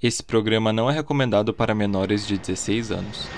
Esse programa não é recomendado para menores de 16 anos.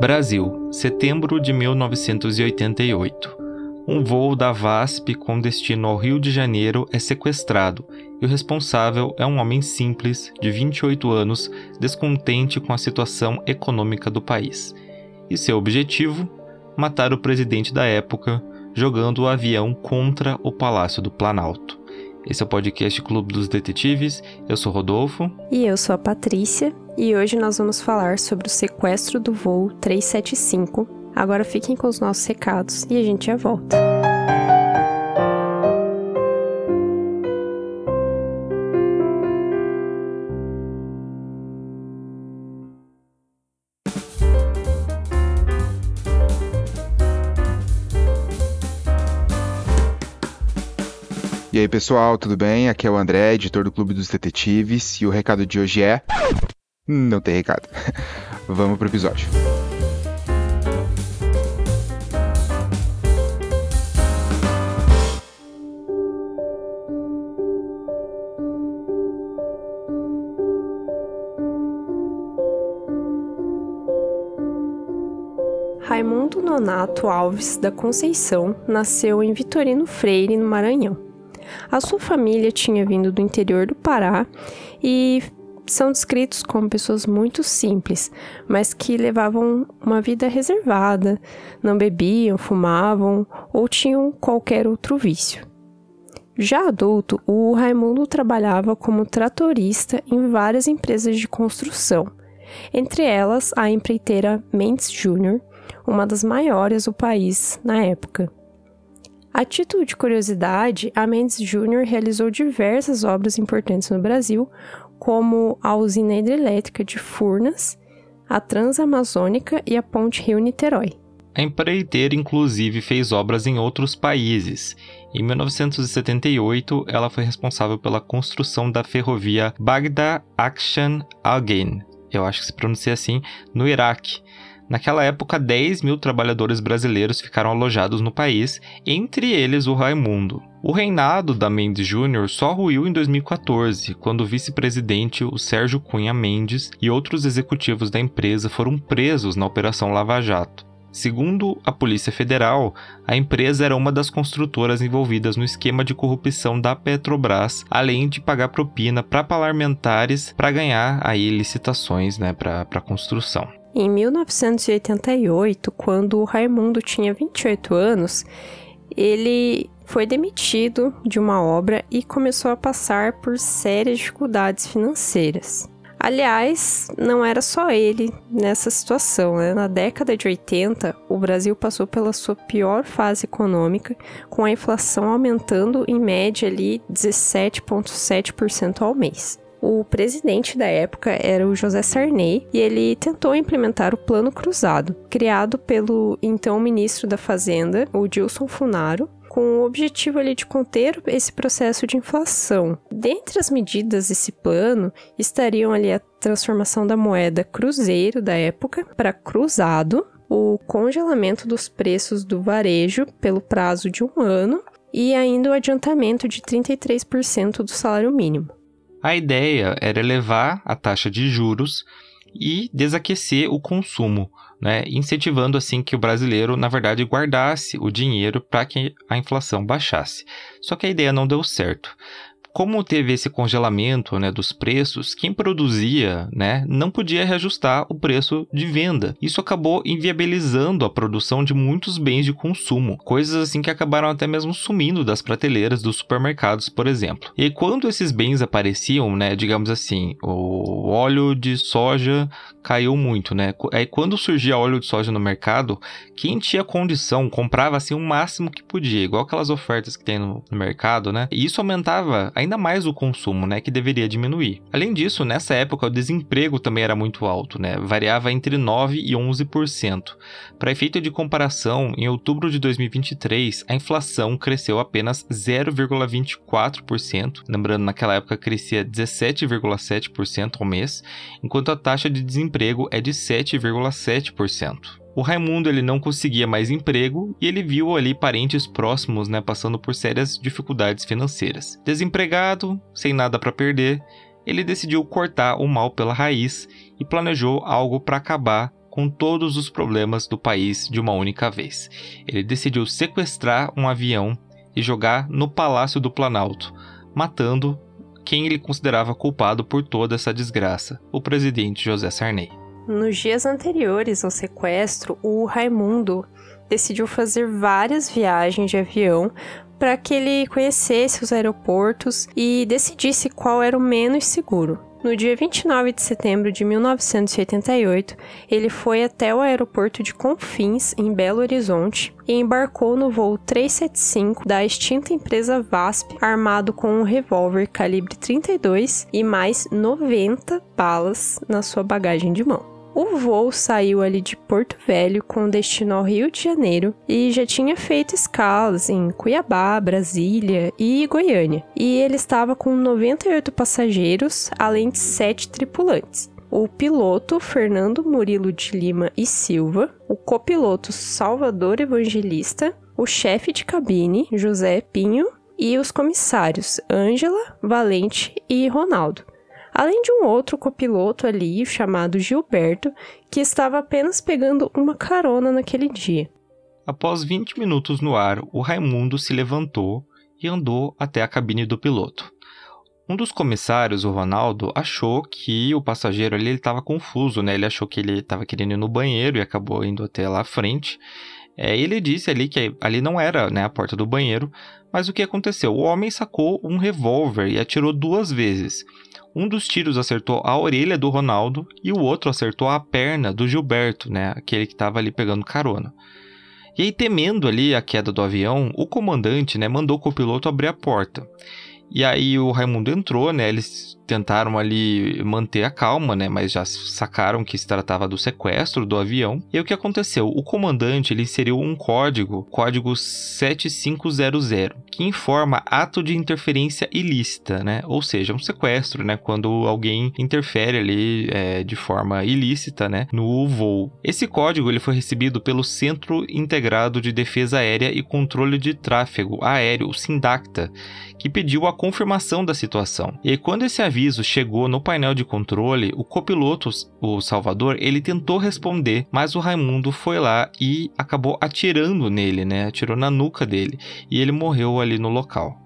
Brasil, setembro de 1988. Um voo da VASP com destino ao Rio de Janeiro é sequestrado e o responsável é um homem simples, de 28 anos, descontente com a situação econômica do país. E seu objetivo? Matar o presidente da época, jogando o avião contra o Palácio do Planalto. Esse é o podcast Clube dos Detetives. Eu sou Rodolfo. E eu sou a Patrícia. E hoje nós vamos falar sobre o sequestro do voo 375 Agora fiquem com os nossos recados e a gente já volta. E aí pessoal, tudo bem? Aqui é o André, editor do Clube dos Detetives, e o recado de hoje é. Não tem recado. Vamos pro episódio. Nonato Alves da Conceição nasceu em Vitorino Freire, no Maranhão. A sua família tinha vindo do interior do Pará e são descritos como pessoas muito simples, mas que levavam uma vida reservada, não bebiam, fumavam ou tinham qualquer outro vício. Já adulto, o Raimundo trabalhava como tratorista em várias empresas de construção, entre elas a empreiteira Mendes Júnior, uma das maiores do país na época. A título de curiosidade, a Mendes Júnior realizou diversas obras importantes no Brasil, como a usina hidrelétrica de Furnas, a Transamazônica e a Ponte Rio-Niterói. A empreiteira, inclusive, fez obras em outros países. Em 1978, ela foi responsável pela construção da ferrovia Algain, eu acho que se pronuncia assim, no Iraque, Naquela época, 10 mil trabalhadores brasileiros ficaram alojados no país, entre eles o Raimundo. O reinado da Mendes Júnior só ruiu em 2014, quando o vice-presidente, o Sérgio Cunha Mendes, e outros executivos da empresa foram presos na Operação Lava Jato. Segundo a Polícia Federal, a empresa era uma das construtoras envolvidas no esquema de corrupção da Petrobras, além de pagar propina para parlamentares para ganhar aí licitações né, para construção. Em 1988, quando o Raimundo tinha 28 anos, ele foi demitido de uma obra e começou a passar por sérias dificuldades financeiras. Aliás, não era só ele nessa situação. Né? Na década de 80, o Brasil passou pela sua pior fase econômica, com a inflação aumentando em média ali 17,7% ao mês. O presidente da época era o José Sarney e ele tentou implementar o Plano Cruzado, criado pelo então ministro da Fazenda, o Dilson Funaro, com o objetivo ali de conter esse processo de inflação. Dentre as medidas desse plano estariam ali a transformação da moeda cruzeiro da época para cruzado, o congelamento dos preços do varejo pelo prazo de um ano e ainda o adiantamento de 33% do salário mínimo. A ideia era elevar a taxa de juros e desaquecer o consumo, né, incentivando assim que o brasileiro, na verdade, guardasse o dinheiro para que a inflação baixasse. Só que a ideia não deu certo como teve esse congelamento né, dos preços, quem produzia né, não podia reajustar o preço de venda. Isso acabou inviabilizando a produção de muitos bens de consumo, coisas assim que acabaram até mesmo sumindo das prateleiras dos supermercados, por exemplo. E quando esses bens apareciam, né, digamos assim, o óleo de soja caiu muito, né? Aí quando surgia óleo de soja no mercado, quem tinha condição comprava assim o máximo que podia, igual aquelas ofertas que tem no, no mercado, né? E isso aumentava ainda mais o consumo, né, que deveria diminuir. Além disso, nessa época o desemprego também era muito alto, né, variava entre 9 e 11%. Para efeito de comparação, em outubro de 2023, a inflação cresceu apenas 0,24%, lembrando naquela época crescia 17,7% ao mês, enquanto a taxa de desemprego é de 7,7%. O Raimundo ele não conseguia mais emprego e ele viu ali parentes próximos, né, passando por sérias dificuldades financeiras. Desempregado, sem nada para perder, ele decidiu cortar o mal pela raiz e planejou algo para acabar com todos os problemas do país de uma única vez. Ele decidiu sequestrar um avião e jogar no Palácio do Planalto, matando quem ele considerava culpado por toda essa desgraça, o presidente José Sarney. Nos dias anteriores ao sequestro, o Raimundo decidiu fazer várias viagens de avião para que ele conhecesse os aeroportos e decidisse qual era o menos seguro. No dia 29 de setembro de 1988, ele foi até o aeroporto de Confins, em Belo Horizonte, e embarcou no voo 375 da extinta empresa VASP, armado com um revólver calibre 32 e mais 90 balas na sua bagagem de mão. O voo saiu ali de Porto Velho com destino ao Rio de Janeiro e já tinha feito escalas em Cuiabá, Brasília e Goiânia. E ele estava com 98 passageiros, além de 7 tripulantes. O piloto Fernando Murilo de Lima e Silva, o copiloto Salvador Evangelista, o chefe de cabine José Pinho. E os comissários Ângela, Valente e Ronaldo além de um outro copiloto ali chamado Gilberto, que estava apenas pegando uma carona naquele dia. Após 20 minutos no ar, o Raimundo se levantou e andou até a cabine do piloto. Um dos comissários, o Ronaldo, achou que o passageiro ali estava confuso, né? Ele achou que ele estava querendo ir no banheiro e acabou indo até lá à frente. É, ele disse ali que ali não era né, a porta do banheiro, mas o que aconteceu? O homem sacou um revólver e atirou duas vezes. Um dos tiros acertou a orelha do Ronaldo e o outro acertou a perna do Gilberto, né, aquele que estava ali pegando carona. E aí, temendo ali a queda do avião, o comandante né, mandou o copiloto abrir a porta. E aí o Raimundo entrou, né? Eles tentaram ali manter a calma, né? Mas já sacaram que se tratava do sequestro do avião. E aí, o que aconteceu? O comandante ele inseriu um código, código 7500, que informa ato de interferência ilícita, né? Ou seja, um sequestro, né? Quando alguém interfere ali é, de forma ilícita, né? No voo. Esse código ele foi recebido pelo Centro Integrado de Defesa Aérea e Controle de Tráfego Aéreo, o SINDACTA, que pediu a confirmação da situação. E quando esse aviso chegou no painel de controle, o copiloto, o Salvador, ele tentou responder, mas o Raimundo foi lá e acabou atirando nele, né? Atirou na nuca dele e ele morreu ali no local.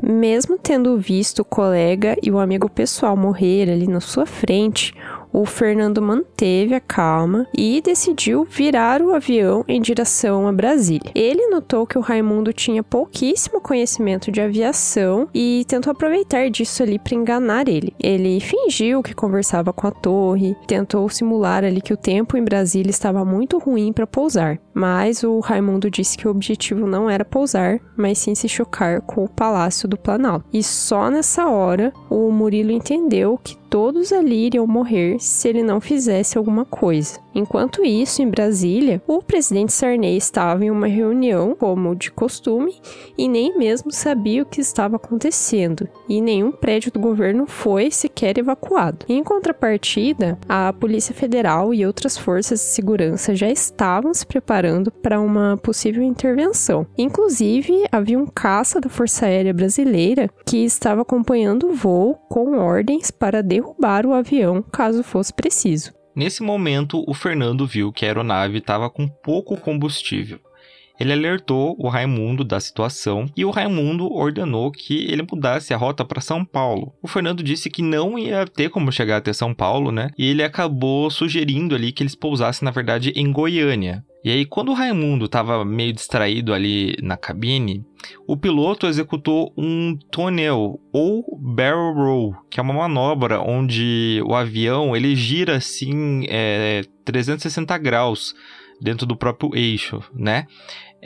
Mesmo tendo visto o colega e o amigo pessoal morrer ali na sua frente, o Fernando manteve a calma e decidiu virar o avião em direção a Brasília. Ele notou que o Raimundo tinha pouquíssimo conhecimento de aviação e tentou aproveitar disso ali para enganar ele. Ele fingiu que conversava com a torre, tentou simular ali que o tempo em Brasília estava muito ruim para pousar, mas o Raimundo disse que o objetivo não era pousar, mas sim se chocar com o Palácio do Planalto. E só nessa hora o Murilo entendeu que todos ali iriam morrer se ele não fizesse alguma coisa. Enquanto isso, em Brasília, o presidente Sarney estava em uma reunião, como de costume, e nem mesmo sabia o que estava acontecendo, e nenhum prédio do governo foi sequer evacuado. Em contrapartida, a Polícia Federal e outras forças de segurança já estavam se preparando para uma possível intervenção. Inclusive, havia um caça da Força Aérea Brasileira que estava acompanhando o voo com ordens para derrubar o avião caso fosse preciso. Nesse momento, o Fernando viu que a aeronave estava com pouco combustível. Ele alertou o Raimundo da situação e o Raimundo ordenou que ele mudasse a rota para São Paulo. O Fernando disse que não ia ter como chegar até São Paulo, né? E ele acabou sugerindo ali que eles pousassem, na verdade, em Goiânia. E aí, quando o Raimundo estava meio distraído ali na cabine, o piloto executou um tonel ou barrel roll, que é uma manobra onde o avião ele gira assim é, 360 graus dentro do próprio eixo, né?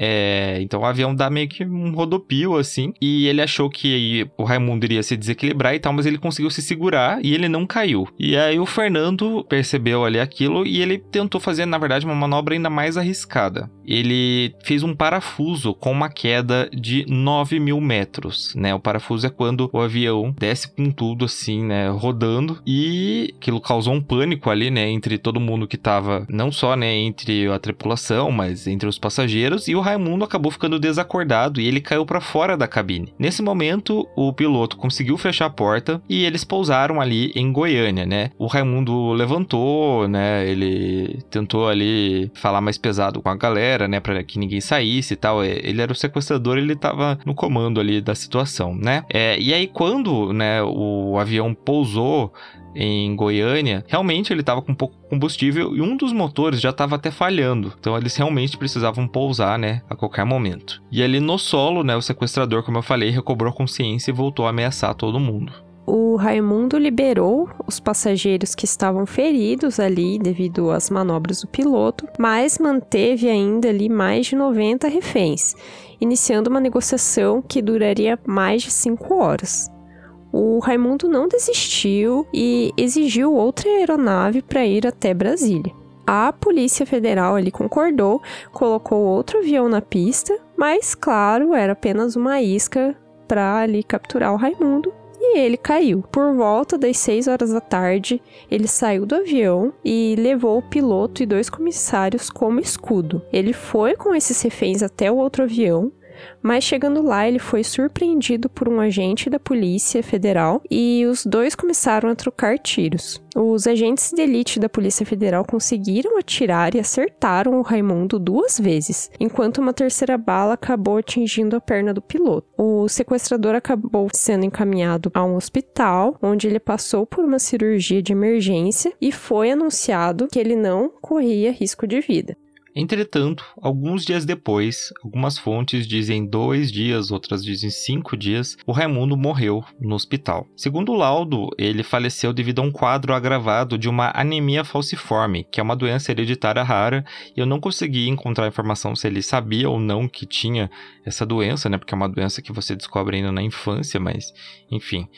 É, então o avião dá meio que um rodopio, assim. E ele achou que o Raimundo iria se desequilibrar e tal, mas ele conseguiu se segurar e ele não caiu. E aí o Fernando percebeu ali aquilo e ele tentou fazer, na verdade, uma manobra ainda mais arriscada. Ele fez um parafuso com uma queda de 9 mil metros, né? O parafuso é quando o avião desce com tudo, assim, né? Rodando. E aquilo causou um pânico ali, né? Entre todo mundo que tava, não só, né? Entre a tripulação, mas entre os passageiros. E o Raimundo acabou ficando desacordado e ele caiu para fora da cabine. Nesse momento, o piloto conseguiu fechar a porta e eles pousaram ali em Goiânia, né? O Raimundo levantou, né? Ele tentou ali falar mais pesado com a galera, né? Para que ninguém saísse e tal. É, ele era o sequestrador, ele tava no comando ali da situação, né? É, e aí, quando né, o avião pousou em Goiânia, realmente ele estava com pouco combustível e um dos motores já estava até falhando. Então eles realmente precisavam pousar, né, a qualquer momento. E ali no solo, né, o sequestrador, como eu falei, recobrou a consciência e voltou a ameaçar todo mundo. O Raimundo liberou os passageiros que estavam feridos ali devido às manobras do piloto, mas manteve ainda ali mais de 90 reféns, iniciando uma negociação que duraria mais de 5 horas o Raimundo não desistiu e exigiu outra aeronave para ir até Brasília. A Polícia Federal ali concordou, colocou outro avião na pista, mas claro, era apenas uma isca para ali capturar o Raimundo e ele caiu. Por volta das 6 horas da tarde, ele saiu do avião e levou o piloto e dois comissários como escudo. Ele foi com esses reféns até o outro avião, mas chegando lá, ele foi surpreendido por um agente da Polícia Federal e os dois começaram a trocar tiros. Os agentes de elite da Polícia Federal conseguiram atirar e acertaram o Raimundo duas vezes, enquanto uma terceira bala acabou atingindo a perna do piloto. O sequestrador acabou sendo encaminhado a um hospital, onde ele passou por uma cirurgia de emergência e foi anunciado que ele não corria risco de vida. Entretanto, alguns dias depois, algumas fontes dizem dois dias, outras dizem cinco dias, o Raimundo morreu no hospital. Segundo o laudo, ele faleceu devido a um quadro agravado de uma anemia falciforme, que é uma doença hereditária rara, e eu não consegui encontrar informação se ele sabia ou não que tinha essa doença, né? Porque é uma doença que você descobre ainda na infância, mas enfim.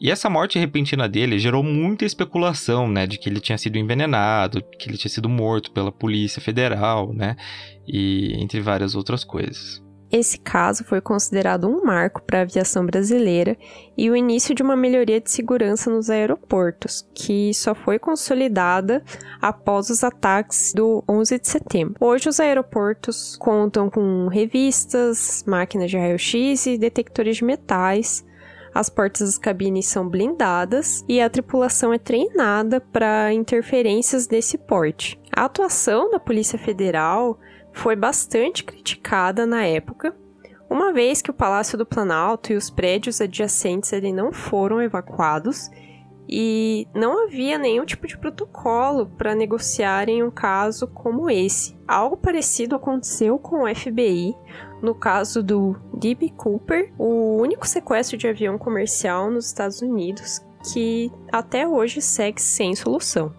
E essa morte repentina dele gerou muita especulação, né, de que ele tinha sido envenenado, que ele tinha sido morto pela Polícia Federal, né, e entre várias outras coisas. Esse caso foi considerado um marco para a aviação brasileira e o início de uma melhoria de segurança nos aeroportos, que só foi consolidada após os ataques do 11 de setembro. Hoje, os aeroportos contam com revistas, máquinas de raio-x e detectores de metais, as portas das cabines são blindadas e a tripulação é treinada para interferências desse porte. A atuação da Polícia Federal foi bastante criticada na época, uma vez que o Palácio do Planalto e os prédios adjacentes ele não foram evacuados e não havia nenhum tipo de protocolo para negociar em um caso como esse. Algo parecido aconteceu com o FBI no caso do D.B. Cooper, o único sequestro de avião comercial nos Estados Unidos que até hoje segue sem solução.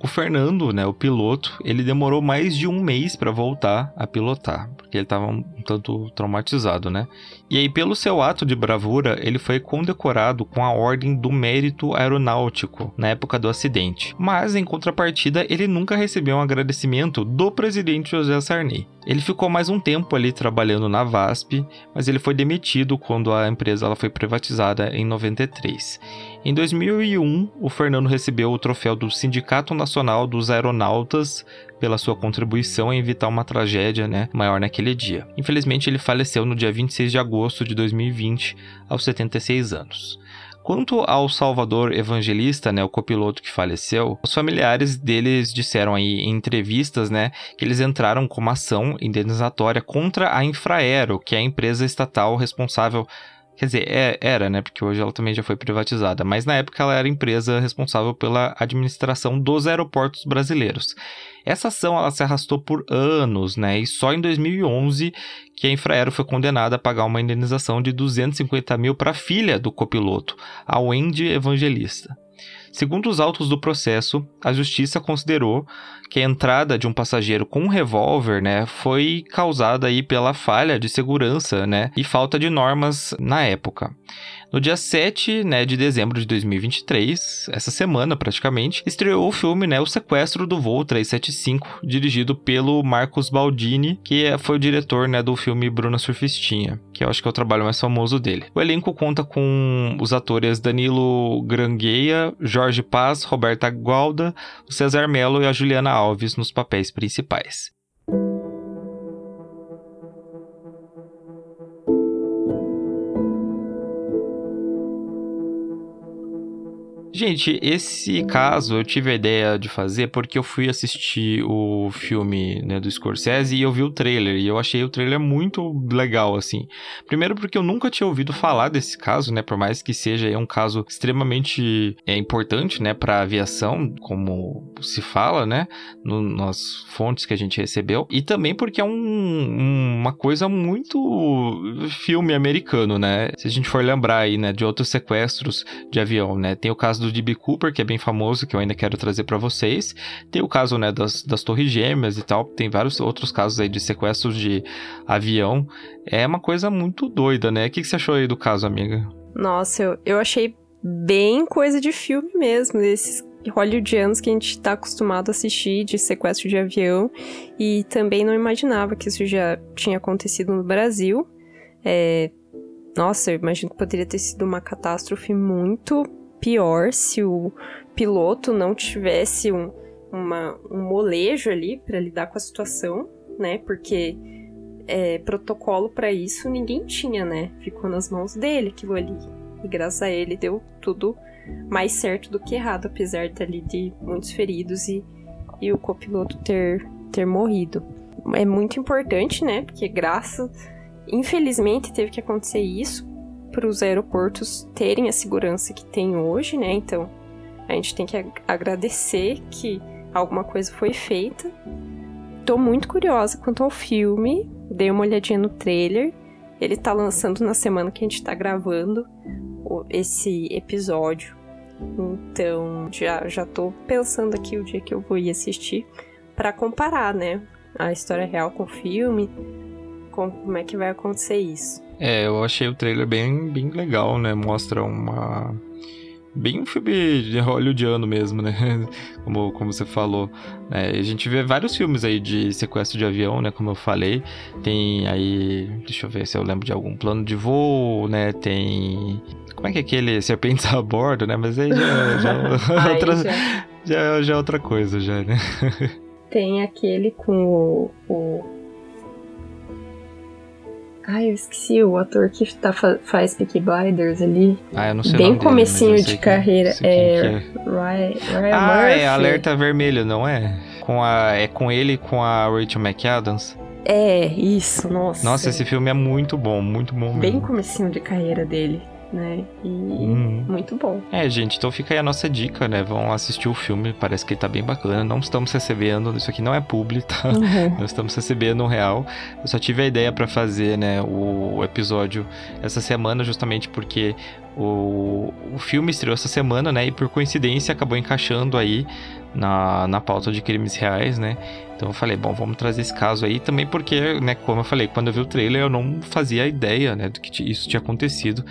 O Fernando, né, o piloto, ele demorou mais de um mês para voltar a pilotar, porque ele estava um tanto traumatizado, né? E aí, pelo seu ato de bravura, ele foi condecorado com a Ordem do Mérito Aeronáutico na época do acidente. Mas, em contrapartida, ele nunca recebeu um agradecimento do presidente José Sarney. Ele ficou mais um tempo ali trabalhando na VASP, mas ele foi demitido quando a empresa ela foi privatizada em 93. Em 2001, o Fernando recebeu o troféu do Sindicato Nacional dos Aeronautas pela sua contribuição em evitar uma tragédia né, maior naquele dia. Infelizmente, ele faleceu no dia 26 de agosto de 2020, aos 76 anos. Quanto ao Salvador Evangelista, né, o copiloto que faleceu, os familiares deles disseram aí em entrevistas, né, que eles entraram com uma ação indenizatória contra a Infraero, que é a empresa estatal responsável Quer dizer, é, era, né? Porque hoje ela também já foi privatizada. Mas na época ela era empresa responsável pela administração dos aeroportos brasileiros. Essa ação ela se arrastou por anos, né? E só em 2011 que a Infraero foi condenada a pagar uma indenização de 250 mil para a filha do copiloto, a Wendy Evangelista. Segundo os autos do processo, a justiça considerou que a entrada de um passageiro com um revólver, né, foi causada aí pela falha de segurança, né, e falta de normas na época. No dia 7 né, de dezembro de 2023, essa semana praticamente, estreou o filme né, O Sequestro do Voo 375, dirigido pelo Marcos Baldini, que é, foi o diretor né, do filme Bruna Surfistinha, que eu acho que é o trabalho mais famoso dele. O elenco conta com os atores Danilo Grangueia, Jorge Paz, Roberta Gualda, o Cesar Mello e a Juliana Alves nos papéis principais. Gente, esse caso eu tive a ideia de fazer porque eu fui assistir o filme né, do Scorsese e eu vi o trailer. E eu achei o trailer muito legal, assim. Primeiro porque eu nunca tinha ouvido falar desse caso, né? Por mais que seja um caso extremamente é, importante, né? Pra aviação, como se fala, né? No, nas fontes que a gente recebeu. E também porque é um, um, uma coisa muito filme americano, né? Se a gente for lembrar aí, né? De outros sequestros de avião, né? Tem o caso do D.B. Cooper, que é bem famoso, que eu ainda quero trazer para vocês. Tem o caso, né, das, das Torres Gêmeas e tal. Tem vários outros casos aí de sequestros de avião. É uma coisa muito doida, né? O que, que você achou aí do caso, amiga? Nossa, eu, eu achei bem coisa de filme mesmo, desses hollywoodianos que a gente tá acostumado a assistir de sequestro de avião. E também não imaginava que isso já tinha acontecido no Brasil. É... Nossa, eu imagino que poderia ter sido uma catástrofe muito pior se o piloto não tivesse um, uma, um molejo ali para lidar com a situação, né? Porque é, protocolo para isso ninguém tinha, né? Ficou nas mãos dele aquilo ali. E graças a ele deu tudo mais certo do que errado, apesar dali de muitos feridos e, e o copiloto ter, ter morrido. É muito importante, né? Porque graças. Infelizmente teve que acontecer isso para os aeroportos terem a segurança que tem hoje, né? Então, a gente tem que agradecer que alguma coisa foi feita. Tô muito curiosa quanto ao filme, dei uma olhadinha no trailer. Ele tá lançando na semana que a gente tá gravando esse episódio. Então, já, já tô pensando aqui o dia que eu vou ir assistir para comparar, né? A história real com o filme, como é que vai acontecer isso. É, eu achei o trailer bem, bem legal, né? Mostra uma. Bem um filme de hollywoodiano mesmo, né? Como, como você falou. É, a gente vê vários filmes aí de sequestro de avião, né? Como eu falei. Tem aí. Deixa eu ver se eu lembro de algum plano de voo, né? Tem. Como é que é aquele Serpentes a bordo, né? Mas aí já, já, é outra, já. Já, já é outra coisa, já, né? Tem aquele com o, o Ai, eu esqueci o ator que tá, faz Peaky Blinders ali. Ah, eu não sei Bem o comecinho dele, de carreira. É, é. Ryan, Ryan ah, Murphy. é Alerta Vermelho, não é? Com a, é com ele e com a Rachel McAdams. É, isso, nossa. Nossa, esse filme é muito bom, muito bom mesmo. Bem comecinho de carreira dele né? E uhum. muito bom. É, gente, então fica aí a nossa dica, né? Vão assistir o filme, parece que ele tá bem bacana. Não estamos recebendo, isso aqui não é publi, tá? Uhum. Não estamos recebendo um real. Eu só tive a ideia para fazer, né, o episódio essa semana, justamente porque o, o filme estreou essa semana, né? E por coincidência acabou encaixando aí na, na pauta de crimes reais, né? Então eu falei, bom, vamos trazer esse caso aí também porque, né, como eu falei, quando eu vi o trailer eu não fazia ideia, né, do que isso tinha acontecido.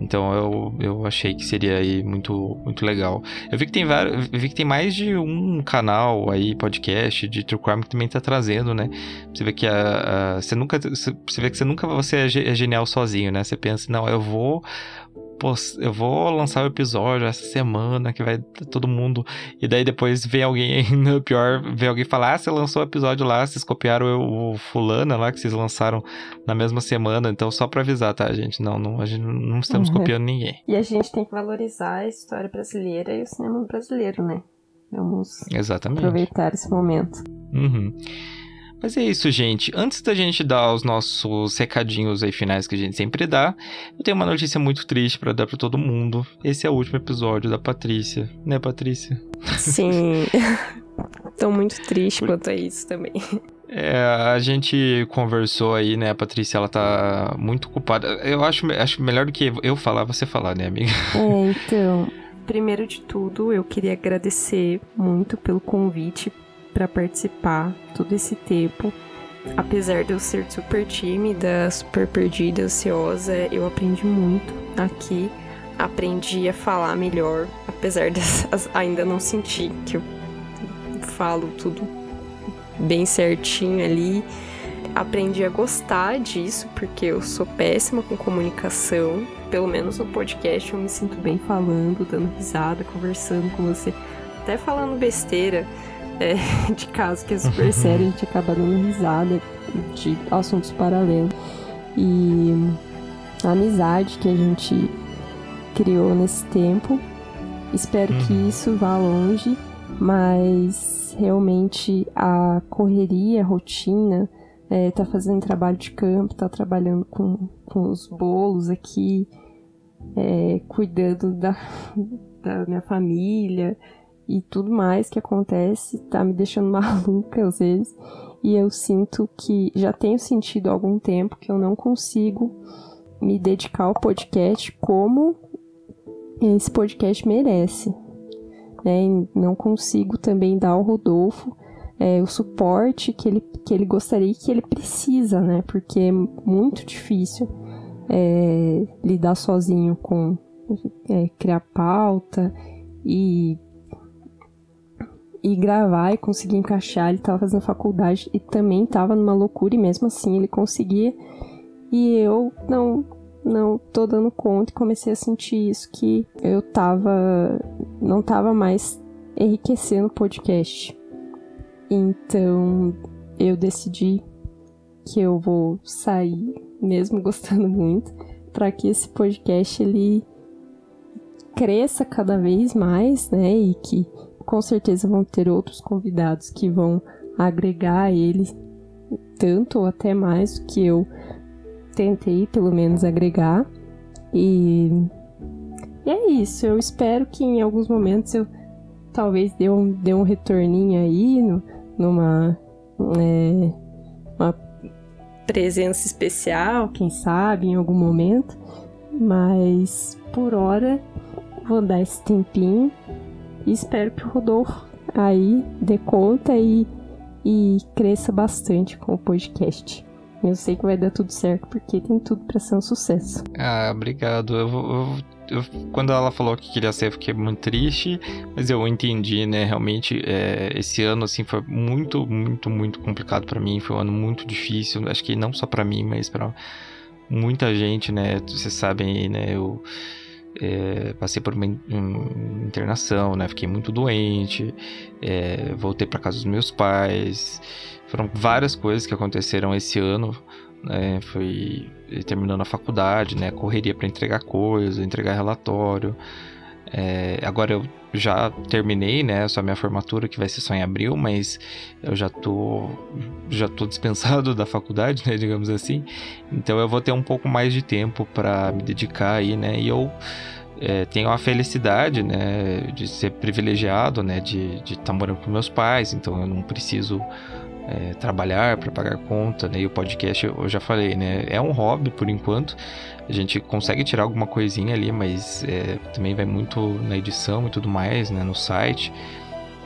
Então eu, eu achei que seria aí muito, muito legal. Eu vi que tem vários, vi que tem mais de um canal aí, podcast de True Crime que também tá trazendo, né? Você vê que a, a você nunca você vê que você nunca você é, é genial sozinho, né? Você pensa, não, eu vou pô, eu vou lançar o episódio essa semana, que vai todo mundo. E daí depois vem alguém ainda pior, vem alguém falar: ah, você lançou o episódio lá, vocês copiaram o, o fulana lá, que vocês lançaram na mesma semana. Então, só pra avisar, tá, gente? Não, não, a gente não estamos uhum. copiando ninguém. E a gente tem que valorizar a história brasileira e o cinema brasileiro, né? Vamos Exatamente. aproveitar esse momento. Uhum. Mas é isso, gente. Antes da gente dar os nossos recadinhos aí finais que a gente sempre dá, eu tenho uma notícia muito triste para dar para todo mundo. Esse é o último episódio da Patrícia, né, Patrícia? Sim. Tô muito triste quanto a isso também. É, a gente conversou aí, né? A Patrícia, ela tá muito ocupada. Eu acho, acho melhor do que eu falar, você falar, né, amiga? É, então. primeiro de tudo, eu queria agradecer muito pelo convite para participar todo esse tempo. Apesar de eu ser super tímida, super perdida, ansiosa, eu aprendi muito aqui. Aprendi a falar melhor, apesar de ainda não sentir que eu falo tudo bem certinho ali. Aprendi a gostar disso, porque eu sou péssima com comunicação. Pelo menos no podcast eu me sinto bem falando, dando risada, conversando com você, até falando besteira é, de caso que é super sério, a gente acaba dando risada de assuntos paralelos. E a amizade que a gente criou nesse tempo. Espero que uhum. isso vá longe, mas realmente a correria, a rotina, é, tá fazendo trabalho de campo, tá trabalhando com, com os bolos aqui, é, cuidando da, da minha família, e tudo mais que acontece tá me deixando maluca às vezes. E eu sinto que já tenho sentido há algum tempo que eu não consigo me dedicar ao podcast como esse podcast merece. Né? Não consigo também dar ao Rodolfo é, o suporte que ele, que ele gostaria e que ele precisa, né? Porque é muito difícil é, lidar sozinho com é, criar pauta e e gravar e conseguir encaixar. Ele estava fazendo faculdade e também estava numa loucura e mesmo assim ele conseguia. E eu não não tô dando conta e comecei a sentir isso que eu tava não tava mais enriquecendo o podcast. Então eu decidi que eu vou sair, mesmo gostando muito, para que esse podcast ele cresça cada vez mais, né? E que com certeza vão ter outros convidados que vão agregar a ele tanto ou até mais do que eu tentei, pelo menos, agregar. E, e é isso. Eu espero que em alguns momentos eu talvez dê um, dê um retorninho aí no, numa é, uma presença especial, quem sabe, em algum momento. Mas por hora vou dar esse tempinho e espero que o Rodolfo aí dê conta e, e cresça bastante com o podcast. Eu sei que vai dar tudo certo porque tem tudo para ser um sucesso. Ah, obrigado. Eu, eu, eu, quando ela falou que queria ser, eu fiquei muito triste, mas eu entendi, né? Realmente, é, esse ano assim foi muito, muito, muito complicado para mim. Foi um ano muito difícil. Acho que não só para mim, mas para muita gente, né? Vocês sabem, né? Eu é, passei por uma internação, né? Fiquei muito doente, é, voltei para casa dos meus pais. Foram várias coisas que aconteceram esse ano. Né? Foi terminando a faculdade, né? Correria para entregar coisa, entregar relatório. É, agora eu já terminei, né? Só minha formatura que vai ser só em abril, mas eu já tô já tô dispensado da faculdade, né? Digamos assim. Então eu vou ter um pouco mais de tempo para me dedicar aí, né? E eu é, tenho a felicidade, né? De ser privilegiado, né? De estar tá morando com meus pais, então eu não preciso é, trabalhar para pagar conta, né? E o podcast eu já falei, né? É um hobby por enquanto. A gente consegue tirar alguma coisinha ali, mas é, também vai muito na edição e tudo mais, né? No site.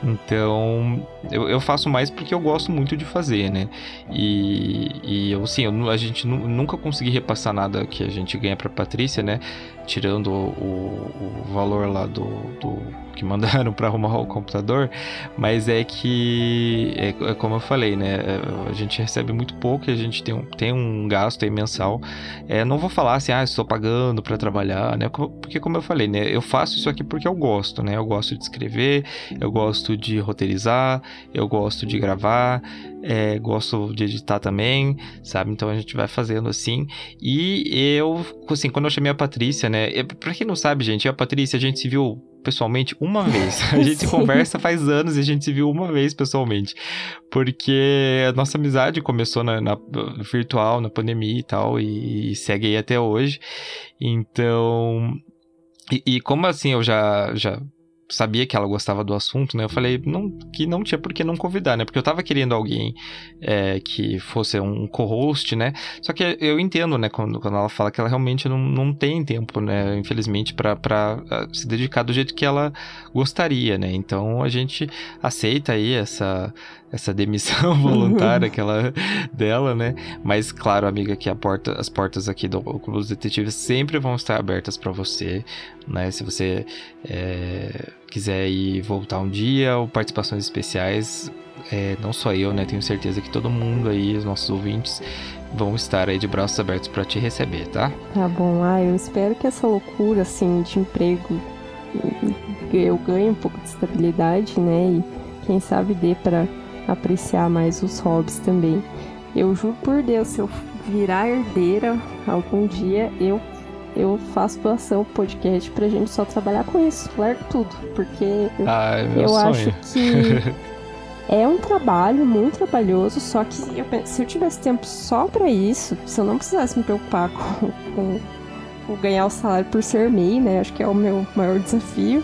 Então, eu, eu, faço mais porque eu gosto muito de fazer, né? E, e eu, sim, eu, a gente nunca consegui repassar nada que a gente ganha pra Patrícia, né? Tirando o, o valor lá do, do que mandaram para arrumar o computador, mas é que, é, é, como eu falei, né? É, a gente recebe muito pouco e a gente tem um, tem um gasto aí mensal. É, não vou falar assim, ah, estou pagando para trabalhar, né? Porque, como eu falei, né? Eu faço isso aqui porque eu gosto, né? Eu gosto de escrever, eu gosto de roteirizar, eu gosto de gravar, é, gosto de editar também, sabe? Então a gente vai fazendo assim. E eu, assim, quando eu chamei a Patrícia, né? Pra quem não sabe, gente, a Patrícia, a gente se viu pessoalmente uma vez. A gente conversa faz anos e a gente se viu uma vez pessoalmente. Porque a nossa amizade começou na, na virtual, na pandemia e tal, e, e, segue aí até hoje. Então. E, e como assim eu já, já sabia que ela gostava do assunto, né? Eu falei não, que não tinha por que não convidar, né? Porque eu tava querendo alguém é, que fosse um co-host, né? Só que eu entendo, né? Quando, quando ela fala que ela realmente não, não tem tempo, né? Infelizmente, para ah, se dedicar do jeito que ela gostaria, né? Então a gente aceita aí essa essa demissão voluntária que ela, dela, né? Mas claro, amiga, que a porta, as portas aqui do Clube dos Detetives sempre vão estar abertas para você, né? Se você é, quiser ir voltar um dia ou participações especiais, é, não só eu, né? Tenho certeza que todo mundo aí, os nossos ouvintes, vão estar aí de braços abertos para te receber, tá? Tá bom. Ah, eu espero que essa loucura, assim, de emprego eu ganhe um pouco de estabilidade, né? E quem sabe dê para apreciar mais os hobbies também. Eu juro por Deus, se eu virar herdeira algum dia, eu eu faço doação podcast pra gente só trabalhar com isso. Largo tudo. Porque ah, é eu sonho. acho que é um trabalho muito trabalhoso, só que eu, se eu tivesse tempo só para isso, se eu não precisasse me preocupar com, com, com, ganhar o salário por ser MEI, né? Acho que é o meu maior desafio.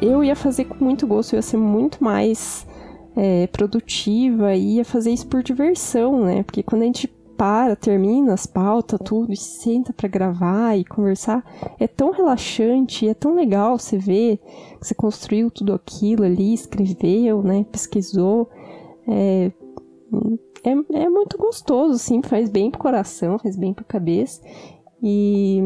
Eu ia fazer com muito gosto, eu ia ser muito mais é, produtiva e ia fazer isso por diversão, né? Porque quando a gente para, termina as pautas, tudo, e senta para gravar e conversar, é tão relaxante, é tão legal você ver que você construiu tudo aquilo ali, escreveu, né? Pesquisou. É, é, é muito gostoso, assim, faz bem pro coração, faz bem pra cabeça. E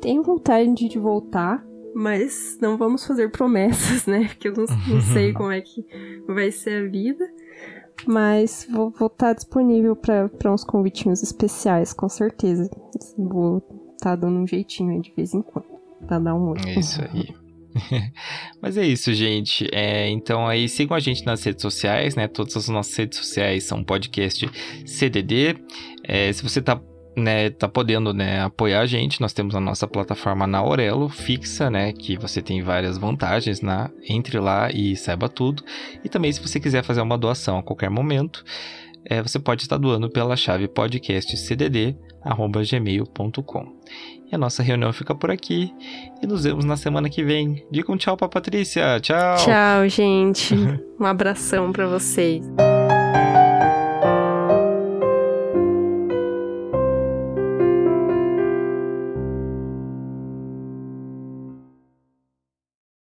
tenho vontade de voltar mas não vamos fazer promessas, né? Porque eu não, não sei como é que vai ser a vida. Mas vou, estar tá disponível para uns convitinhos especiais, com certeza. Vou estar tá dando um jeitinho de vez em quando, pra dar um É isso aí. Mas é isso, gente. É, então aí sigam a gente nas redes sociais, né? Todas as nossas redes sociais são podcast CDD. É, se você tá né, tá podendo, né, apoiar a gente. Nós temos a nossa plataforma na Aurelo fixa, né, que você tem várias vantagens, na entre lá e saiba tudo. E também se você quiser fazer uma doação a qualquer momento, é, você pode estar doando pela chave podcastcdd@gmail.com. E a nossa reunião fica por aqui e nos vemos na semana que vem. Diga um tchau para Patrícia. Tchau. Tchau, gente. um abração para vocês.